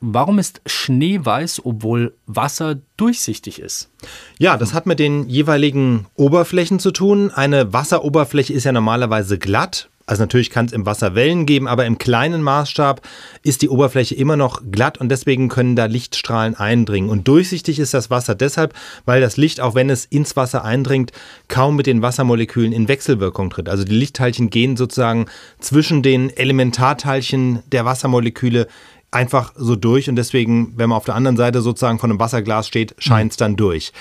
Warum ist Schnee weiß, obwohl Wasser durchsichtig ist? Ja, das hat mit den jeweiligen Oberflächen zu tun. Eine Wasseroberfläche ist ja normalerweise glatt. Also natürlich kann es im Wasser Wellen geben, aber im kleinen Maßstab ist die Oberfläche immer noch glatt und deswegen können da Lichtstrahlen eindringen. Und durchsichtig ist das Wasser deshalb, weil das Licht, auch wenn es ins Wasser eindringt, kaum mit den Wassermolekülen in Wechselwirkung tritt. Also die Lichtteilchen gehen sozusagen zwischen den Elementarteilchen der Wassermoleküle einfach so durch und deswegen, wenn man auf der anderen Seite sozusagen von einem Wasserglas steht, scheint es dann durch.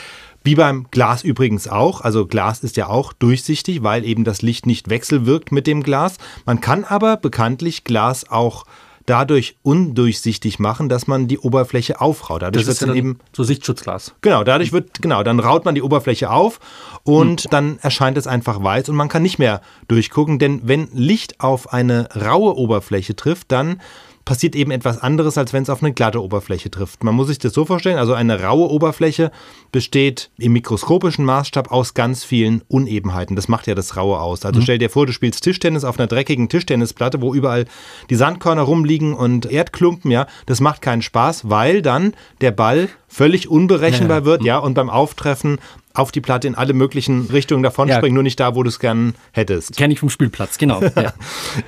Wie beim Glas übrigens auch. Also Glas ist ja auch durchsichtig, weil eben das Licht nicht wechselwirkt mit dem Glas. Man kann aber bekanntlich Glas auch dadurch undurchsichtig machen, dass man die Oberfläche aufraut. Dadurch das ist ja dann eben so Sichtschutzglas. Genau, dadurch wird genau, dann raut man die Oberfläche auf und hm. dann erscheint es einfach weiß und man kann nicht mehr durchgucken, denn wenn Licht auf eine raue Oberfläche trifft, dann passiert eben etwas anderes, als wenn es auf eine glatte Oberfläche trifft. Man muss sich das so vorstellen, also eine raue Oberfläche besteht im mikroskopischen Maßstab aus ganz vielen Unebenheiten. Das macht ja das Raue aus. Also mhm. stell dir vor, du spielst Tischtennis auf einer dreckigen Tischtennisplatte, wo überall die Sandkörner rumliegen und Erdklumpen, ja. Das macht keinen Spaß, weil dann der Ball völlig unberechenbar ja. wird, ja, und beim Auftreffen auf die Platte in alle möglichen Richtungen davonspringen, ja. nur nicht da, wo du es gern hättest. Kenne ich vom Spielplatz, genau. Ja.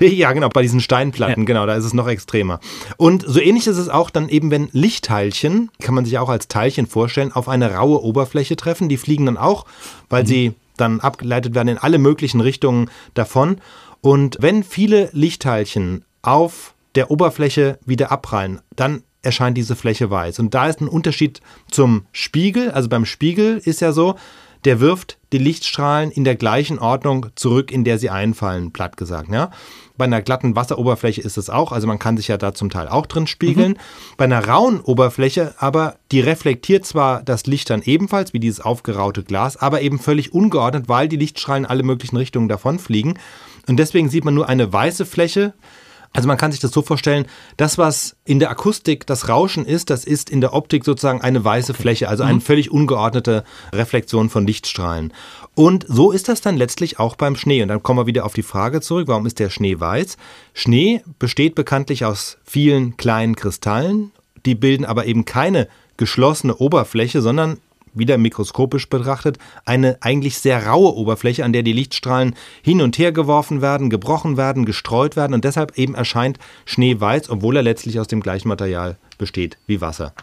ja, genau, bei diesen Steinplatten, ja. genau, da ist es noch extremer. Und so ähnlich ist es auch dann eben, wenn Lichtteilchen, kann man sich auch als Teilchen vorstellen, auf eine raue Oberfläche treffen. Die fliegen dann auch, weil mhm. sie dann abgeleitet werden in alle möglichen Richtungen davon. Und wenn viele Lichtteilchen auf der Oberfläche wieder abprallen, dann erscheint diese Fläche weiß. Und da ist ein Unterschied zum Spiegel. Also beim Spiegel ist ja so, der wirft die Lichtstrahlen in der gleichen Ordnung zurück, in der sie einfallen, platt gesagt. Ja? Bei einer glatten Wasseroberfläche ist es auch, also man kann sich ja da zum Teil auch drin spiegeln. Mhm. Bei einer rauen Oberfläche aber, die reflektiert zwar das Licht dann ebenfalls, wie dieses aufgeraute Glas, aber eben völlig ungeordnet, weil die Lichtstrahlen alle möglichen Richtungen davonfliegen. Und deswegen sieht man nur eine weiße Fläche, also man kann sich das so vorstellen, das, was in der Akustik das Rauschen ist, das ist in der Optik sozusagen eine weiße Fläche, also eine mhm. völlig ungeordnete Reflexion von Lichtstrahlen. Und so ist das dann letztlich auch beim Schnee. Und dann kommen wir wieder auf die Frage zurück, warum ist der Schnee weiß? Schnee besteht bekanntlich aus vielen kleinen Kristallen, die bilden aber eben keine geschlossene Oberfläche, sondern wieder mikroskopisch betrachtet, eine eigentlich sehr raue Oberfläche, an der die Lichtstrahlen hin und her geworfen werden, gebrochen werden, gestreut werden und deshalb eben erscheint Schnee weiß, obwohl er letztlich aus dem gleichen Material besteht wie Wasser.